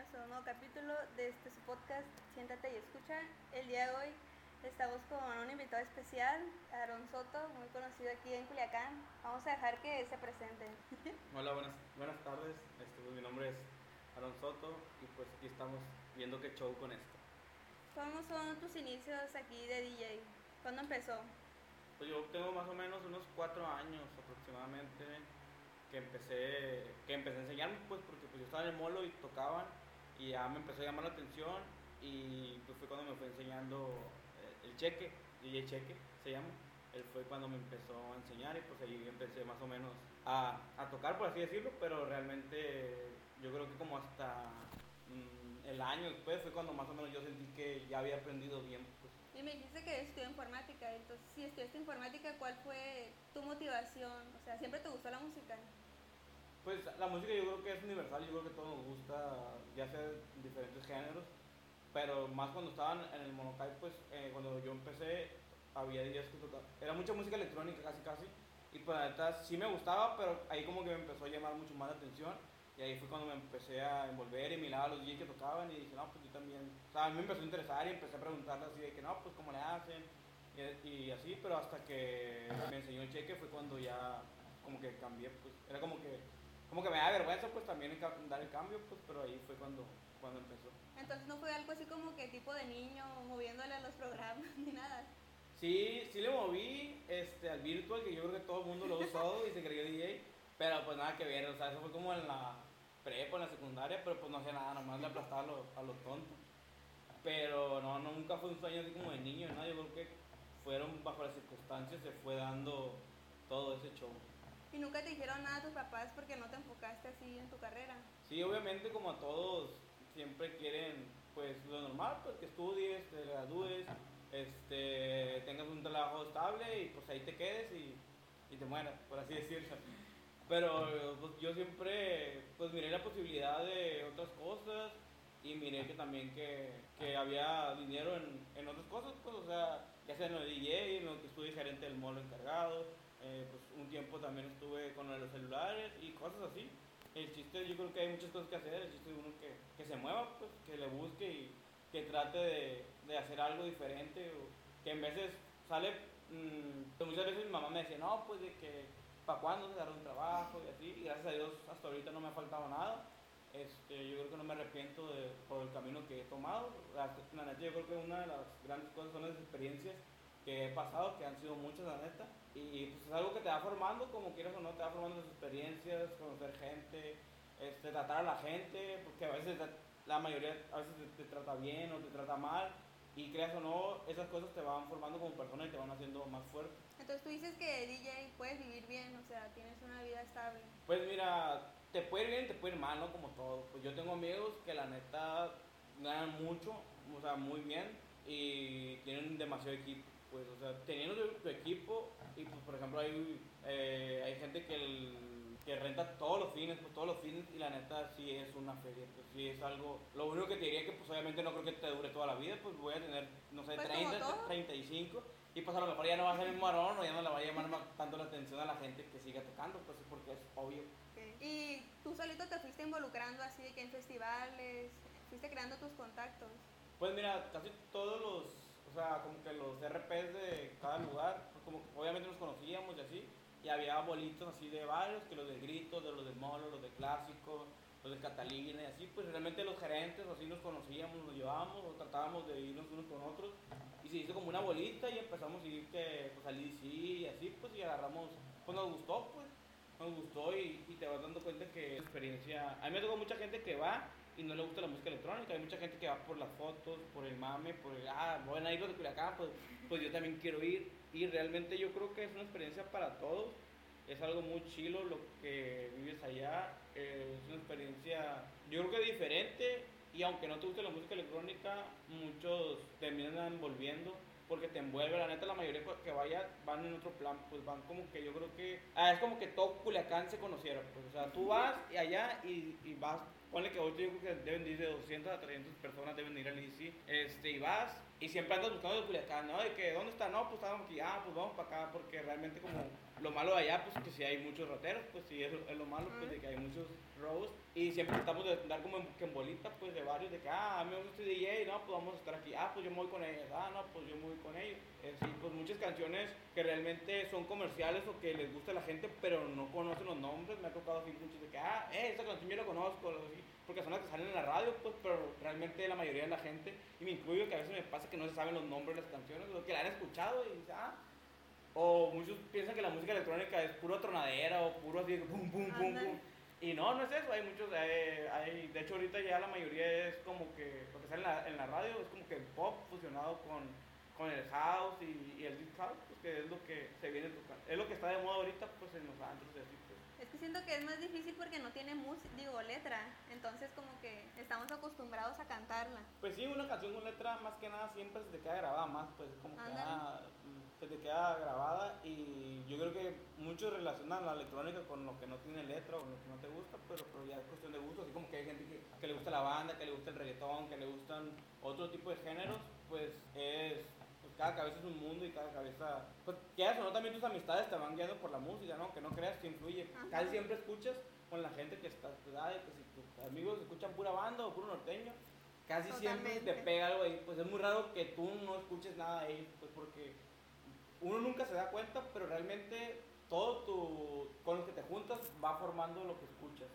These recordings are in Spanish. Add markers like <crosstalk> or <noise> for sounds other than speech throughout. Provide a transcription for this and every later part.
bienvenidos a un nuevo capítulo de este su podcast Siéntate y escucha. El día de hoy estamos con un invitado especial, Aaron Soto, muy conocido aquí en Culiacán. Vamos a dejar que se presente. <laughs> Hola, buenas, buenas tardes. Este, pues, mi nombre es Aaron Soto y pues aquí estamos viendo qué show con esto. ¿Cómo son tus inicios aquí de DJ? ¿Cuándo empezó? Pues yo tengo más o menos unos cuatro años aproximadamente que empecé, que empecé a enseñarme, pues porque pues yo estaba en el molo y tocaban y ya me empezó a llamar la atención y pues fue cuando me fue enseñando eh, el cheque, DJ Cheque se llama. Él fue cuando me empezó a enseñar y pues ahí empecé más o menos a, a tocar, por así decirlo, pero realmente yo creo que como hasta mm, el año después fue cuando más o menos yo sentí que ya había aprendido bien. Pues. Y me dijiste que estudió informática, entonces si estudiaste informática, ¿cuál fue tu motivación? O sea, ¿siempre te gustó la música? Pues la música yo creo que es universal, yo creo que todo nos gusta, ya sea de diferentes géneros, pero más cuando estaban en el Monokai, pues eh, cuando yo empecé había días que tocaba, era mucha música electrónica casi casi, y pues la neta sí me gustaba, pero ahí como que me empezó a llamar mucho más la atención, y ahí fue cuando me empecé a envolver y miraba a los DJs que tocaban y dije, no, pues yo también, o sea, a mí me empezó a interesar y empecé a preguntarle así de que no, pues cómo le hacen, y, y así, pero hasta que me enseñó el cheque fue cuando ya como que cambié, pues era como que como que me da vergüenza pues también dar el cambio, pues, pero ahí fue cuando, cuando empezó. Entonces no fue algo así como que tipo de niño moviéndole a los programas <laughs> ni nada. Sí, sí le moví este, al virtual, que yo creo que todo el mundo lo ha usado y se creyó DJ, pero pues nada que ver, o sea, eso fue como en la prepa, en la secundaria, pero pues no hacía nada, nomás le aplastaba a los, a los tontos. Pero no, no, nunca fue un sueño así como de niño, ¿no? yo creo que fueron bajo las circunstancias, se fue dando todo ese show. ¿Y nunca te dijeron nada a tus papás porque no te enfocaste así en tu carrera? Sí, obviamente como a todos siempre quieren pues lo normal, pues que estudies, te gradúes, este, tengas un trabajo estable y pues ahí te quedes y, y te mueras, por así decirlo. Pero pues, yo siempre pues miré la posibilidad de otras cosas y miré que también que, que había dinero en, en, otras cosas, pues o sea, ya sea en lo de DJ, en lo que estuve gerente del molo encargado, eh, pues un tiempo también estuve con los celulares y cosas así. El chiste, yo creo que hay muchas cosas que hacer, el chiste es uno que, que se mueva, pues, que le busque y que trate de, de hacer algo diferente, o que en veces sale, mmm, muchas veces mi mamá me decía, no, pues de que, ¿para cuándo se dará un trabajo? Y así, y gracias a Dios hasta ahorita no me ha faltado nada. Este, yo creo que no me arrepiento de, por el camino que he tomado. La, la yo creo que una de las grandes cosas son las experiencias que he pasado, que han sido muchas, la neta. Y pues es algo que te va formando, como quieras o no, te va formando las experiencias, conocer gente, este, tratar a la gente, porque a veces la mayoría a veces te, te, trata bien o te trata mal. Y creas o no, esas cosas te van formando como persona y te van haciendo más fuerte. Entonces tú dices que DJ puedes vivir bien, o sea, tienes una vida estable. Pues mira, te puede ir bien, te puede ir mal, ¿no? Como todo. Pues yo tengo amigos que la neta ganan mucho, o sea, muy bien y tienen demasiado equipo pues, o sea, teniendo tu, equipo y pues, por ejemplo, hay, eh, hay gente que, el, que renta todos los fines, pues todos los fines y la neta sí es una feria, pues sí es algo, lo único que te diría que pues obviamente no creo que te dure toda la vida, pues voy a tener, no sé, Pues, 30, como todo. 35 y pues a lo mejor ya no va a ser el marón o ya no le va a llamar más tanto la atención a la gente que siga tocando, pues porque es obvio. Ok. Y tú solito te fuiste involucrando así de que en festivales, fuiste creando tus contactos. Pues mira, casi todos los, o sea, como que los RPs de cada lugar, pues como obviamente nos conocíamos y así, y había bolitos así de varios, que los de Gritos, de los de Molo, los de Clásico, los de Catalina y así, pues realmente los gerentes así nos conocíamos, nos llevábamos, o tratábamos de irnos unos con otros, y se hizo como una bolita y empezamos a ir que, pues al IDC y así, pues y agarramos, pues nos gustó, pues, nos gustó y, y te vas dando cuenta que experiencia, a mí me tocó mucha gente que va y no le gusta la música electrónica. Hay mucha gente que va por las fotos, por el mame, por el, ah, van a ir los de Culiacán, pues, pues yo también quiero ir. Y realmente yo creo que es una experiencia para todos. Es algo muy chilo lo que vives allá. es una experiencia, yo creo que diferente. Y aunque no te guste la música electrónica, muchos terminan volviendo porque te envuelve. La neta, la mayoría que vaya van en otro plan, pues van como que yo creo que. Ah, es como que todo Culiacán se conociera. Pues, o sea, tú vas y allá y, y vas. Ponle que ahorita yo creo que deben ir de 200 a 300 personas, deben ir al ICI. Este, y vas y siempre andas buscando de Culiacán, ¿no? De que, ¿dónde está? No, pues estamos aquí. Ah, pues vamos para acá, porque realmente como lo malo de allá, pues que si hay muchos rateros, pues sí, es, es lo malo, pues de que hay muchos robos. Y siempre tratamos de dar como en, que en bolita, pues de varios, de que, ah, a mí me gusta este DJ, no, pues vamos a estar aquí. Ah, pues yo me voy con ellos. Ah, no, pues yo me voy con ellos. Eh, sí, pues muchas canciones que realmente son comerciales o que les gusta a la gente, pero no conocen los nombres. Me ha tocado así muchos de que, ah, eh, esa canción yo la conozco, porque son las que salen en la radio, pues, pero realmente la mayoría de la gente, y me incluyo que a veces me pasa que no se saben los nombres de las canciones, lo que la han escuchado y dice, ah, o muchos piensan que la música electrónica es puro tronadera o puro así, pum, pum, pum, pum. Y no, no es eso, hay muchos, hay, de hecho ahorita ya la mayoría es como que, lo que sale en la, en la radio es como que el pop fusionado con, con el house y, el deep house, pues que es lo que se viene tocando, es lo que está de moda ahorita pues en los antros y así. Es que siento que es más difícil porque no tiene música, digo, letra. Entonces como que estamos acostumbrados a cantarla. Pues sí, una canción con letra más que nada siempre se te queda grabada más, pues como que ah, se te queda grabada y yo creo que muchos relacionan la electrónica con lo que no tiene letra o lo que no te gusta, pero, pero ya es cuestión de gusto, así como que hay gente que, que le gusta la banda, que le gusta el reggaetón, que le gustan otro tipo de géneros, pues es cada cabeza es un mundo y cada cabeza, pues quieras o no, también tus amistades te van guiando por la música, ¿no? Que no creas que influye. Casi siempre escuchas con la gente que está tu edad, que si tus amigos escuchan pura banda o puro norteño, casi siempre te pega algo ahí. Pues es muy raro que tú no escuches nada ahí, pues porque uno nunca se da cuenta, pero realmente todo tu, con los que te juntas va formando lo que escuchas,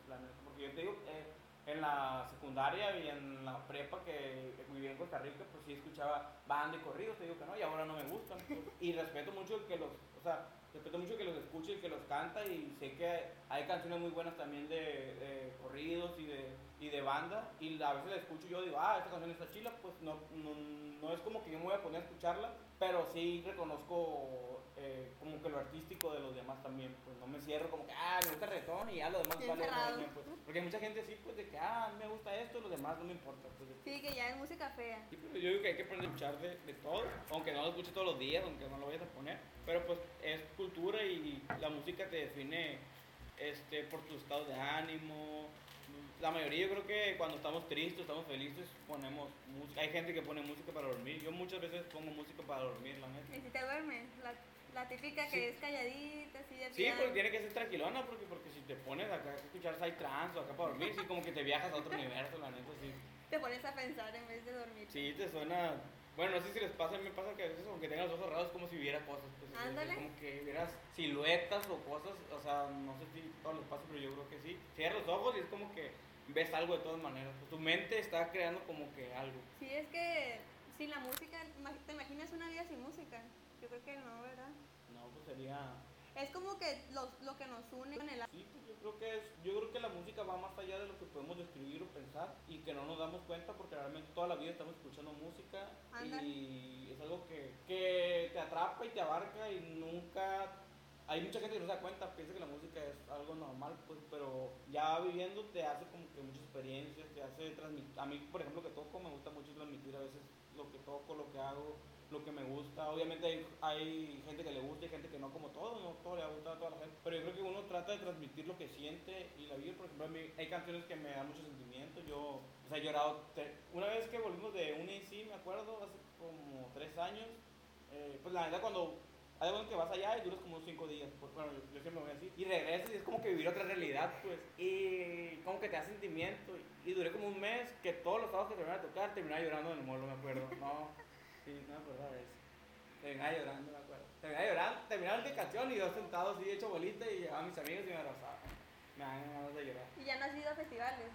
Porque yo te digo, eh, en la secundaria y en la prepa que vivía en Costa Rica, pues sí escuchaba banda y corridos, te digo que no, y ahora no me gustan. y respeto mucho que los, o sea, respeto mucho que los escuche y que los canta y sé que hay canciones muy buenas también de, corridos y de, y de banda y a veces la escucho y yo digo, ah, esta canción está chila, pues no, no, no es como que yo me voy a poner a escucharla, pero sí reconozco eh, como que lo artístico de los demás también, pues no me cierro como que, ah, me gusta el reggaetón y ya lo demás vale también, pues, porque hay mucha gente así, pues de que, ah, me gusta esto, los demás no me importa. Pues, sí, que ya es música fea. Sí, pues, yo digo que hay que aprender a escuchar de, de, todo, aunque no lo escuche todos los días, aunque no lo vayas a poner, pero pues es cultura y la música te define este, por tu estado de ánimo, la mayoría yo creo que cuando estamos tristes, estamos felices, ponemos música. Hay gente que pone música para dormir. Yo muchas veces pongo música para dormir, la neta. ¿Y si te duermes? La, la típica que es calladita, así de Sí, porque tiene que ser tranquilona, porque, porque si te pones acá a escuchar trance o acá para dormir, sí, como que te viajas a otro <laughs> universo, la neta, sí. Te pones a pensar en vez de dormir. Sí, te suena bueno, no sé si les pasa, a mí me pasa que a veces aunque tengas los ojos cerrados es como si viera cosas. Pues, como que vieras siluetas o cosas, o sea, no sé si todo les pasa, pero yo creo que sí. Cierras los ojos y es como que ves algo de todas maneras. Pues, tu mente está creando como que algo. Sí, es que sin la música, ¿te imaginas una vida sin música? Yo creo que no, ¿verdad? No, pues sería... Es como que lo, lo que nos une con el... Sí, pues yo creo que es, yo creo que la música va más allá de lo que podemos describir o pensar y que no nos damos cuenta porque realmente toda la vida estamos escuchando música y es algo que, que te atrapa y te abarca y nunca hay mucha gente que no se da cuenta, piensa que la música es algo normal, pues, pero ya viviendo te hace como que muchas experiencias, te hace transmitir. A mí, por ejemplo, que toco, me gusta mucho transmitir a veces lo que toco, lo que hago, lo que me gusta. Obviamente hay, gente que le gusta y gente que no, como todo, no todo le gusta a toda la gente. Pero yo creo que uno trata de transmitir lo que siente y la vida, por ejemplo, a mí hay canciones que me dan mucho sentimiento. Yo, o sea, he llorado. Una vez que volvimos de un AC, me acuerdo, hace como tres años, eh, pues la verdad cuando hay algo que vas allá y duras como cinco días, bueno, yo, siempre voy así, y regresas y es como que vivir otra realidad, pues, y como que te da sentimiento, y, duré como un mes que todos los sábados que terminaba de tocar terminaba llorando en el molo, me acuerdo, no, sí, no me acuerdo de eso, terminaba llorando, me acuerdo, terminaba llorando, terminaba la canción y yo sentado así hecho bolita y llegaban mis amigos y me abrazaban, me dan ganas de llorar. ¿Y ya no has ido a festivales?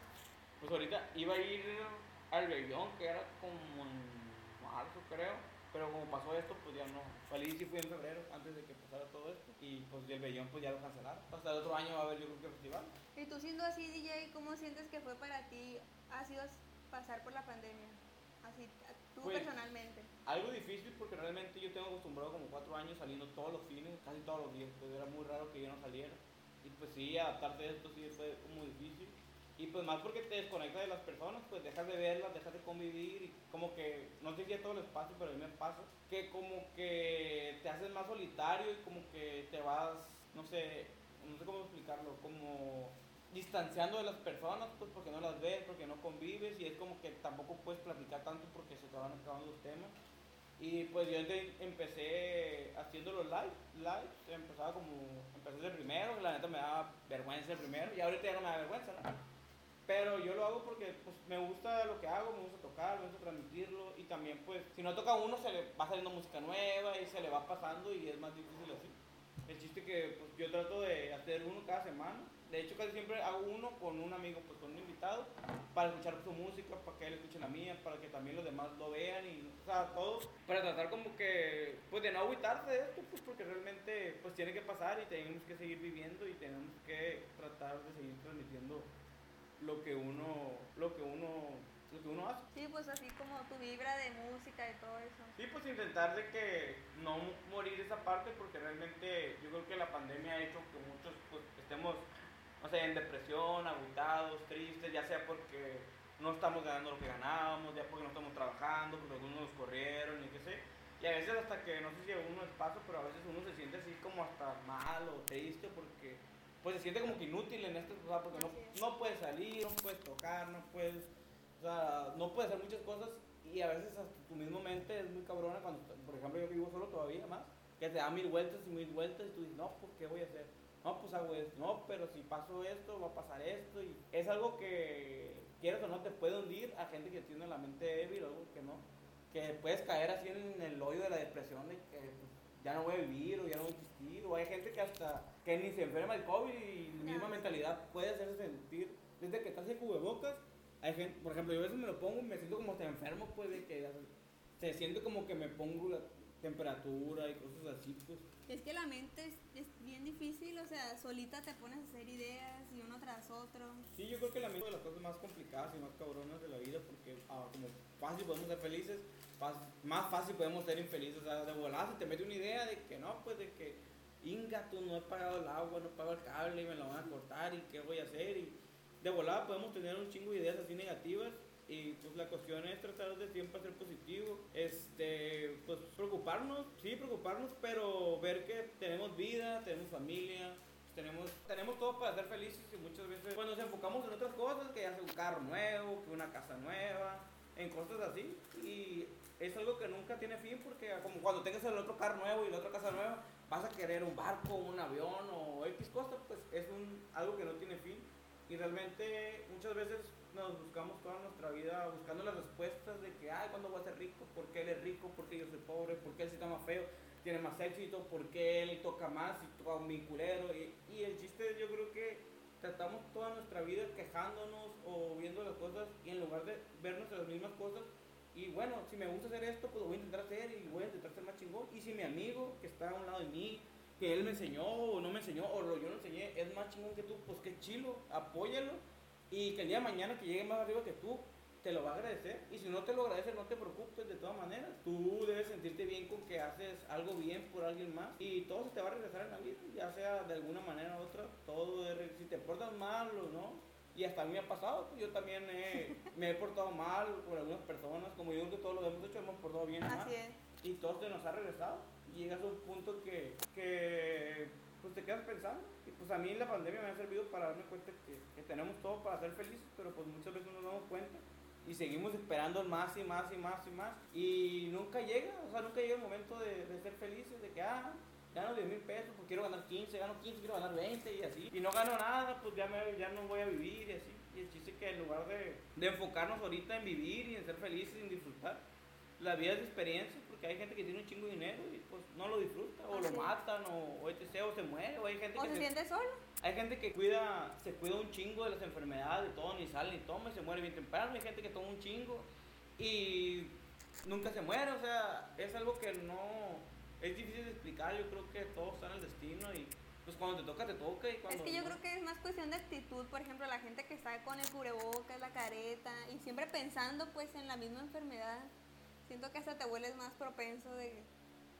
Pues ahorita iba a ir al Bellón, que era como en marzo creo, pero como pasó esto, pues ya no. Salí sí fui en febrero, antes de que pasara todo esto. Y pues el Bellón pues ya lo cancelaron. Hasta el otro año va a haber yo creo que festival. Y tú siendo así DJ, ¿cómo sientes que fue para ti, ha sido pasar por la pandemia? Así, tú pues, personalmente. Algo difícil porque realmente yo tengo acostumbrado como cuatro años saliendo todos los fines, casi todos los días. Pues era muy raro que yo no saliera. Y pues sí, adaptarte a esto sí fue como difícil. Y pues más porque te desconectas de las personas, pues dejas de verlas, dejas de convivir y como que, no sé si a todo el espacio, pero a mí me pasa, que como que te haces más solitario y como que te vas, no sé, no sé cómo explicarlo, como distanciando de las personas, pues porque no las ves, porque no convives y es como que tampoco puedes platicar tanto porque se van acabando los temas. Y pues yo empecé haciendo los live, live, empezaba como, empecé el primero, la neta me daba vergüenza el primero, y ahorita ya no me da vergüenza, ¿no? Pero yo lo hago porque pues, me gusta lo que hago, me gusta tocar, me gusta transmitirlo, y también pues, si no toca uno, se le va saliendo música nueva, y se le va pasando, y es más difícil así. El chiste que pues, yo trato de hacer uno cada semana. De hecho, casi siempre hago uno con un amigo, pues con un invitado, para escuchar su música, para que él escuche la mía, para que también los demás lo vean y, o sea, todo, para tratar como que, pues de no agüitarse de esto, pues porque realmente, pues tiene que pasar y tenemos que seguir viviendo y tenemos que tratar de seguir transmitiendo lo que uno, lo que uno, lo que uno hace. Sí, pues así como tu vibra de música y todo eso. Sí, pues intentar de que no morir esa parte porque realmente yo creo que la pandemia ha hecho que muchos pues, estemos, o sea, en depresión, agüitados, tristes, ya sea porque no estamos ganando lo que ganábamos, ya porque no estamos trabajando, porque algunos nos corrieron y qué sé. Y a veces hasta que, no sé si a uno es paso, pero a veces uno se siente así como hasta mal o triste porque pues se siente como que inútil en esto, o sea, porque no, no puedes salir, no puedes tocar, no puedes, o sea, no puedes hacer muchas cosas y a veces hasta tu misma mente es muy cabrona cuando, por ejemplo, yo vivo solo todavía más, que te da mil vueltas y mil vueltas y tú dices, no, pues, ¿qué voy a hacer? No, pues hago esto, no, pero si paso esto, va a pasar esto y es algo que, quieras o no, te puede hundir a gente que tiene la mente débil o algo que no, que puedes caer así en el hoyo de la depresión de que pues, ya no voy a vivir o ya no voy a existir, o hay gente que hasta que ni se enferma el COVID y la misma mentalidad puede hacerse sentir, desde que estás en cubrebocas, hay gente, por ejemplo, yo a veces me lo pongo y me siento como hasta enfermo, pues de que se siente como que me pongo la temperatura y cosas así, pues. Es que la mente es, es bien difícil, o sea, solita te pones a hacer ideas y uno tras otro. Sí, yo creo que la mente es de las cosas más complicadas y más cabronas de la vida porque ah, como fácil podemos ser felices, más fácil podemos ser infelices. O sea, de volada se te mete una idea de que no, pues de que inga, tú no he pagado el agua, no he pagado el cable y me lo van a cortar y qué voy a hacer. Y de volada podemos tener un chingo de ideas así negativas y pues la cuestión es tratar de siempre ser positivo, este, pues preocuparnos, sí preocuparnos, pero ver que tenemos vida, tenemos familia, tenemos, tenemos todo para ser felices y muchas veces pues, nos enfocamos en otras cosas, que ya sea un carro nuevo, que una casa nueva, en cosas así. Y es algo que nunca tiene fin porque como cuando tengas el otro carro nuevo y la otra casa nueva, vas a querer un barco, un avión o X cosa, pues es un, algo que no tiene fin y realmente muchas veces nos buscamos toda nuestra vida buscando las respuestas de que, ay, ¿cuándo voy a ser rico? ¿Por qué él es rico? ¿Por qué yo soy pobre? ¿Por qué él sí está más feo? ¿Tiene más éxito? ¿Por qué él toca más y toca mi culero? Y, el chiste yo creo que tratamos toda nuestra vida quejándonos o viendo las cosas y en lugar de vernos las mismas cosas y bueno, si me gusta hacer esto, pues lo voy a intentar hacer y voy a intentar ser más chingón. Y si mi amigo que está a un lado de mí, que él me enseñó o no me enseñó o lo, yo lo enseñé, es más chingón que tú, pues qué chilo, apóyalo. Y que el día de mañana que llegue más arriba que tú, te lo va a agradecer. Y si no te lo agradece, no te preocupes de todas maneras. Tú debes sentirte bien con que haces algo bien por alguien más y todo se te va a regresar en la vida, ya sea de alguna manera u otra. Todo es si te portas mal o no. Y hasta a mí me ha pasado, pues, yo también he- <laughs> me he portado mal por algunas personas, como yo creo que todos lo hemos hecho, hemos portado bien mal Así es. y todo se nos ha regresado. Llegas a un punto que, que pues te quedas pensando. Y pues a mí la pandemia me ha servido para darme cuenta que, tenemos todo para ser felices, pero pues muchas veces no nos damos cuenta. Y seguimos esperando más y más y más y más. Y nunca llega, o sea, nunca llega el momento de, ser felices, de que, ah, gano 10 mil pesos, pues quiero ganar 15, gano 15, quiero ganar 20 y así. Y no gano nada, pues ya, me, ya no voy a vivir y así. Y el chiste que en lugar de, enfocarnos ahorita en vivir y en ser felices en disfrutar, la vida es de experiencia, porque hay gente que tiene un chingo de dinero y pues no lo disfruta, o Así lo es. matan, o, o etc, o se muere, o hay gente O que se se- siente solo. hay gente que cuida, se cuida un chingo de las enfermedades, de todo, ni sale ni toma, y se muere bien temprano. Hay gente que toma un chingo y nunca se muere. O sea, es algo que no es difícil de explicar. Yo creo que todo está en el destino y pues cuando te toca, te toca. Y cuando Es que yo no- creo que es más cuestión de actitud, por ejemplo, la gente que está con el cubrebocas, la careta y siempre pensando pues en la misma enfermedad. Siento que hasta te vuelves más propenso de...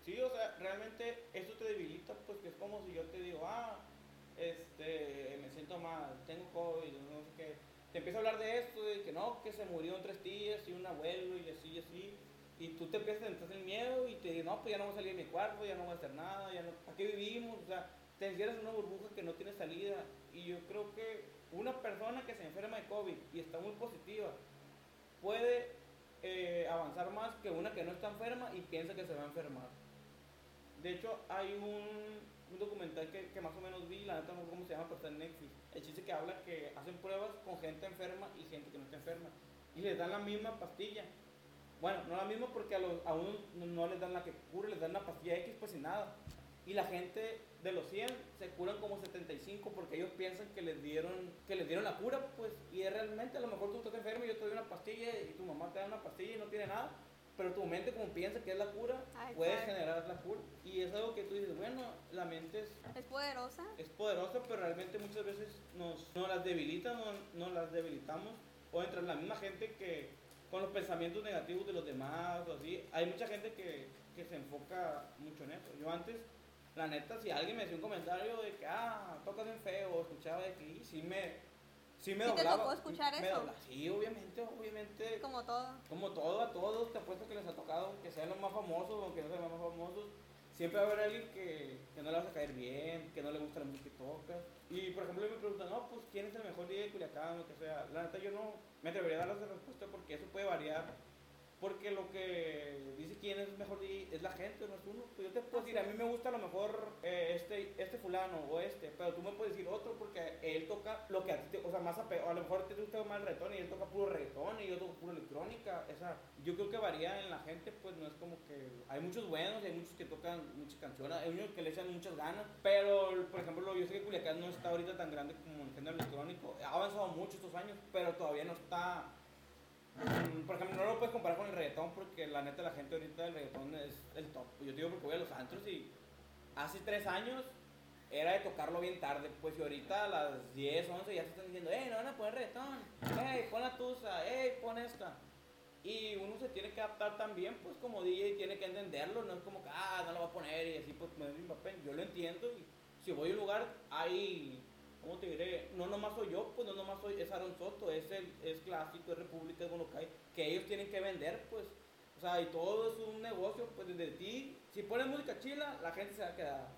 Sí, o sea, realmente eso te debilita, pues que es como si yo te digo, ah, este, me siento mal, tengo COVID, no sé qué. Te empiezo a hablar de esto, de que no, que se murió en tres tías y un abuelo y así y así. Y tú te empiezas a entrar en miedo y te dices, no, pues ya no voy a salir de mi cuarto, ya no voy a hacer nada, ya no, ¿para qué vivimos? O sea, te encierras en una burbuja que no tiene salida. Y yo creo que una persona que se enferma de COVID y está muy positiva puede eh, avanzar más que una que no está enferma y piensa que se va a enfermar. De hecho, hay un, documental que, más o menos vi, la neta no sé cómo se llama, pero está en Netflix. El chiste que habla que hacen pruebas con gente enferma y gente que no está enferma. Y les dan la misma pastilla. Bueno, no la misma porque a, los, a no les dan la que cura, les dan la pastilla X pues sin nada. Y la gente de los 100 se curan como 75 porque ellos piensan que les dieron que les dieron la cura, pues. Y es realmente a lo mejor tú estás enfermo y yo te doy una pastilla y tu mamá te da una pastilla y no tiene nada pero tu mente como piensa que es la cura, Ay, puedes claro. generar la cura. Y es algo que tú dices, bueno, la mente es, Es poderosa. es poderosa, pero realmente muchas veces nos, nos las debilita, nos, nos las debilitamos. O entre la misma gente que con los pensamientos negativos de los demás o así, hay mucha gente que, que se enfoca mucho en eso. Yo antes, la neta, si alguien me decía un comentario de que, ah, tocas bien feo, o escuchaba de que, sí me... Sí me ¿Sí te doblaba. tocó escuchar me eso? doblaba. Sí, obviamente, obviamente. Como todo. Como todo, a todos te apuesto que les ha tocado, que sean los más famosos o que no sean los más famosos, siempre va a haber alguien que, que no le vas a caer bien, que no le gusta la música que tocas. Y por ejemplo, me preguntan, no, pues quién es el mejor DJ de Culiacán, lo que sea. La neta, yo no me atrevería a darles esa respuesta porque eso puede variar. Porque lo que dice quién es mejor es la gente, no es uno. Pues yo te puedo decir, a mí me gusta a lo mejor eh, este, este fulano o este, pero tú me puedes decir otro porque él toca lo que a ti te, o sea, más ape- o a lo mejor te gusta más el reggaetón y él toca puro reggaetón y yo toco puro electrónica. Esa, yo creo que varía en la gente, pues no es como que hay muchos buenos, hay muchos que tocan muchas canciones, hay unos que le echan muchas ganas, pero por ejemplo, yo sé que Culiacán no está ahorita tan grande como el género electrónico, ha avanzado mucho estos años, pero todavía no está Por ejemplo, no lo puedes comparar con el reggaetón porque la neta la gente ahorita del reggaetón es el top. Yo digo porque voy a los antros y hace tres años era de tocarlo bien tarde, pues y ahorita a las 10, 11 ya se están diciendo, hey, no van a poner reggaetón, hey, pon la tusa, hey, pon esta. Y uno se tiene que adaptar también, pues como DJ tiene que entenderlo, no es como que, ah, no lo va a poner y así, pues poner mi papel. Yo lo entiendo y si voy a un lugar, hay, ¿cómo te diré? No nomás soy yo, pues no nomás soy, es Aaron Soto, es, el, es Clásico, es República, es Bonocay, que ellos tienen que vender, pues. O sea, y todo es un negocio, pues desde ti. Si pones música chila, la gente se va a quedar.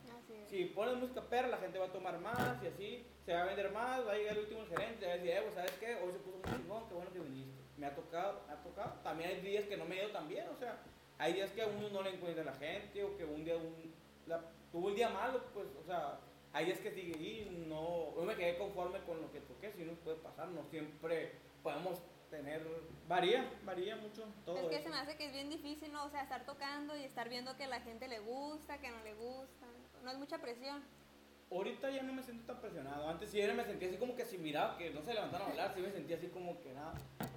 Si pones música perra, la gente va a tomar más y así, se va a vender más, va a llegar el último gerente, va a decir, eh, pues, ¿sabes qué? Hoy se puso muy chingón, qué bueno que viniste. Me ha tocado, me ha tocado. También hay días que no me he ido tan bien, o sea, hay días que a uno no le encuentra la gente o que un día un, la- tuvo un día malo, pues, o sea, hay días que sigue y no, no me quedé conforme con lo que toqué, si no puede pasar, no siempre podemos tener, varía, varía mucho todo Es que eso. se me hace que es bien difícil, ¿no? O sea, estar tocando y estar viendo que la gente le gusta, que no le gusta. No es mucha presión. Ahorita ya no me siento tan presionado. Antes sí me sentía así como que si miraba que no se levantaron a hablar, sí me sentía así como que nada.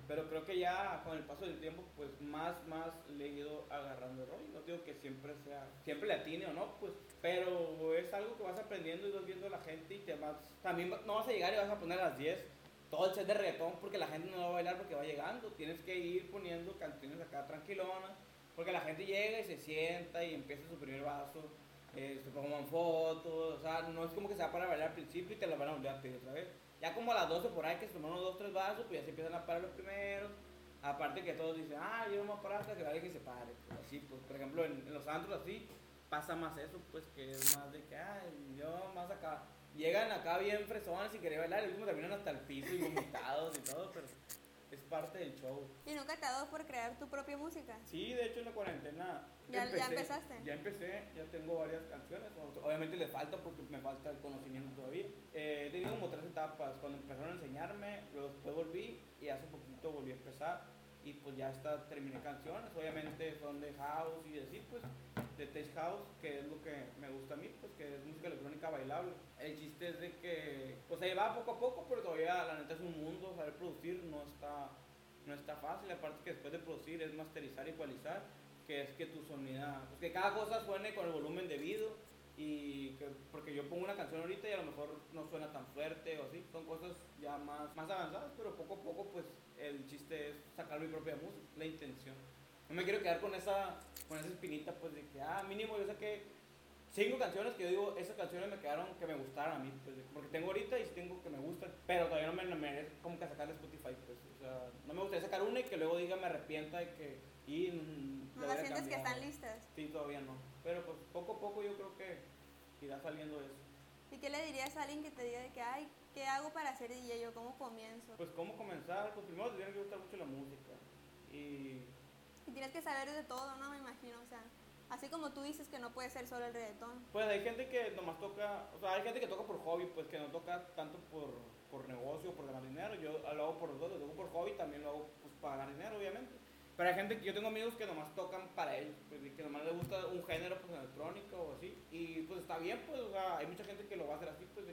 Pero creo que ya con el paso del tiempo, pues más, más le he ido agarrando el rollo. No digo que siempre sea, siempre le atine o no, pues. Pero es algo que vas aprendiendo y vas viendo a la gente y te vas. También no vas a llegar y vas a poner a las 10 todo el set de reggaetón porque la gente no va a bailar porque va llegando. Tienes que ir poniendo canciones acá tranquilonas porque la gente llega y se sienta y empieza su primer vaso eh, se toman fotos, o sea, no es como que se va para bailar al principio y te la van a volver a pedir otra vez. Ya como a las 12 por ahí que se toman unos 2, 3 vasos, pues ya se empiezan a parar los primeros. Aparte que todos dicen, ah, yo no me voy a parar hasta que alguien se pare. Pues así, pues, por ejemplo, en, en los antros así, pasa más eso, pues que es más de que, ay, yo más acá. Llegan acá bien fresones y querer bailar, y último terminan hasta el piso y vomitados y todo, pero es parte del show. ¿Y nunca te ha dado por crear tu propia música? Sí, de hecho en la cuarentena. ¿Ya- ya empezaste? Ya empecé, ya tengo varias canciones. Obviamente le falta porque me falta el conocimiento todavía. Eh, he tenido como tres etapas. Cuando empezaron a enseñarme, luego después volví y hace poquito volví a empezar. Y pues ya está, terminé canciones. Obviamente son de house y así, pues, de tech house, que es lo que me gusta a mí, pues que es música electrónica bailable. El chiste es de que, pues ahí va poco a poco, pero todavía la neta es un mundo, saber producir no está no está fácil, aparte que después de producir es masterizar y ecualizar, que es que tu sonida, pues que cada cosa suene con el volumen debido y que, porque yo pongo una canción ahorita y a lo mejor no suena tan fuerte o así, son cosas ya más, más avanzadas, pero poco a poco pues el chiste es sacar mi propia música, la intención. No me quiero quedar con esa, con esa espinita pues de que, ah, mínimo yo saqué cinco canciones que yo digo, esas canciones me quedaron que me gustaron a mí, pues, porque tengo ahorita y tengo que me gustan, pero todavía no me, no me como que sacar de Spotify, pues, o sea, no me gustaría sacar una y que luego diga me arrepienta de que, y mm, ¿No lo las sientes que cambiado. están listas? Sí, todavía no, pero pues poco a poco yo creo que irá saliendo eso. ¿Y qué le dirías a alguien que te diga de que, ay, ¿qué hago para ser DJ? ¿O cómo comienzo? Pues cómo comenzar, pues primero te tiene que gustar mucho la música y Y tienes que saber de todo, ¿no? Me imagino, o sea, así como tú dices que no puede ser solo el reggaetón. Pues hay gente que nomás toca, o sea, hay gente que toca por hobby, pues que no toca tanto por, por negocio, por ganar dinero. Yo lo hago por los dos, lo toco por hobby, también lo hago pues, para ganar dinero, obviamente. Pero hay gente que yo tengo amigos que nomás tocan para ellos, pues, que nomás les gusta un género pues electrónico o así. Y pues está bien, pues, o sea, hay mucha gente que lo va a hacer así, pues,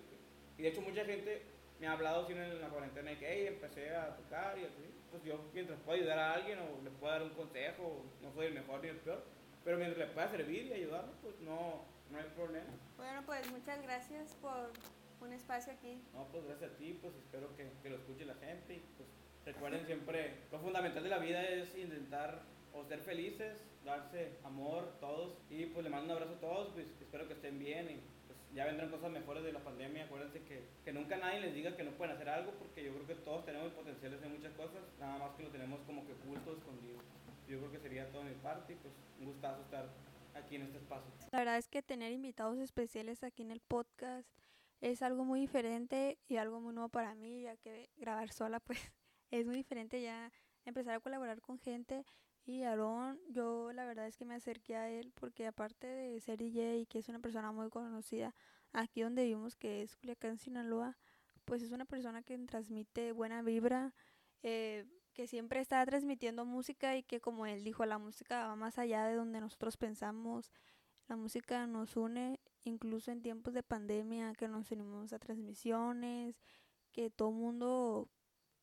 y de hecho mucha gente me ha hablado así en la cuarentena de que, hey, empecé a tocar y así. Pues yo mientras puedo ayudar a alguien o le puedo dar un consejo, no soy el mejor ni el peor, pero mientras le pueda servir y ayudarlo, pues no, no hay problema. Bueno, pues muchas gracias por un espacio aquí. No, pues gracias a ti, pues espero que, que lo escuche la gente y pues recuerden siempre, lo fundamental de la vida es intentar o ser felices, darse amor todos y pues le mando un abrazo a todos, pues espero que estén bien y ya vendrán cosas mejores de la pandemia, acuérdense que, que nunca nadie les diga que no pueden hacer algo porque yo creo que todos tenemos el potencial de hacer muchas cosas, nada más que lo tenemos como que oculto, escondido. Yo creo que sería todo mi parte y pues un gustazo estar aquí en este espacio. La verdad es que tener invitados especiales aquí en el podcast es algo muy diferente y algo muy nuevo para mí, ya que grabar sola pues <laughs> es muy diferente ya empezar a colaborar con gente y Aaron, yo la verdad es que me acerqué a él porque aparte de ser DJ que es una persona muy conocida aquí donde vivimos que es Culiacán, Sinaloa, pues es una persona que transmite buena vibra, eh, que siempre está transmitiendo música y que como él dijo, la música va más allá de donde nosotros pensamos, la música nos une incluso en tiempos de pandemia, que nos unimos a transmisiones, que todo mundo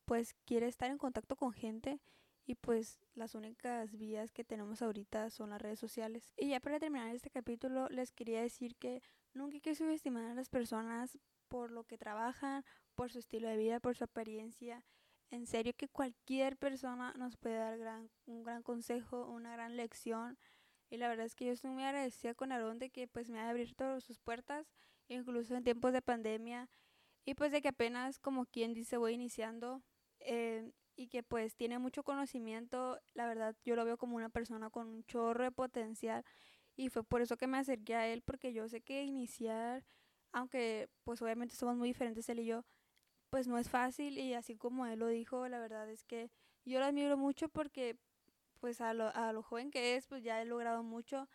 pues quiere estar en contacto con gente y pues las únicas vías que tenemos ahorita son las redes sociales. Y ya para terminar este capítulo les quería decir que nunca hay que subestimar a las personas por lo que trabajan, por su estilo de vida, por su apariencia. En serio que cualquier persona nos puede dar un gran consejo, una gran lección. Y la verdad es que yo estoy muy agradecida con Aaron de que pues me haya abierto sus puertas, incluso en tiempos de pandemia. Y pues de que apenas como quien dice voy iniciando. Eh, y que pues tiene mucho conocimiento, la verdad yo lo veo como una persona con un chorro de potencial y fue por eso que me acerqué a él porque yo sé que iniciar, aunque pues obviamente somos muy diferentes él y yo, pues no es fácil y así como él lo dijo, la verdad es que yo lo admiro mucho porque pues a lo, a lo joven que es, pues ya he logrado mucho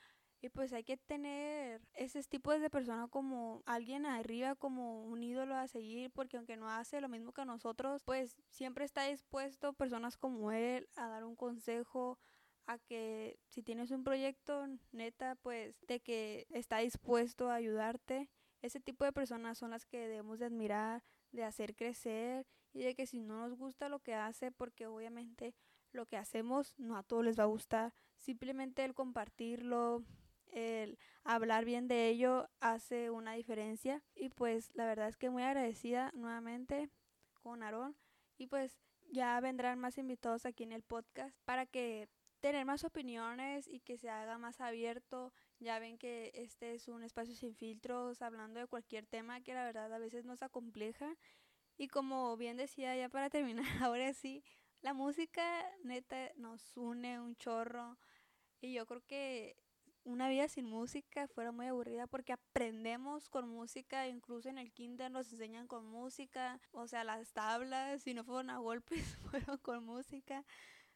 y pues hay que tener ese tipo de persona como alguien arriba, como un ídolo a seguir, porque aunque no hace lo mismo que nosotros, pues siempre está dispuesto personas como él a dar un consejo, a que si tienes un proyecto neta, pues de que está dispuesto a ayudarte. Ese tipo de personas son las que debemos de admirar, de hacer crecer y de que si no nos gusta lo que hace, porque obviamente lo que hacemos no a todos les va a gustar, simplemente el compartirlo, el hablar bien de ello hace una diferencia y pues la verdad es que muy agradecida nuevamente con Aarón y pues ya vendrán más invitados aquí en el podcast para que tener más opiniones y que se haga más abierto. Ya ven que este es un espacio sin filtros, hablando de cualquier tema que la verdad a veces nos acompleja. Y como bien decía ya para terminar, <laughs> ahora sí, la música neta nos une un chorro. Y yo creo que una vida sin música fuera muy aburrida porque aprendemos con música, incluso en el kinder nos enseñan con música, o sea, las tablas, si no fueron a golpes, <laughs> fueron con música,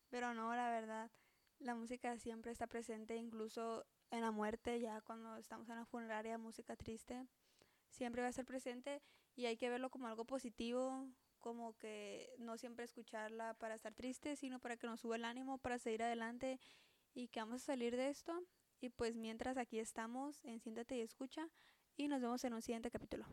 pero no, la verdad, la música siempre está presente, incluso en la muerte, ya cuando estamos en la funeraria, música triste, siempre va a estar presente y hay que verlo como algo positivo, como que no siempre escucharla para estar triste, sino para que nos suba el ánimo, para seguir adelante y que vamos a salir de esto y pues mientras aquí estamos en Siéntate y Escucha y nos vemos en un siguiente capítulo.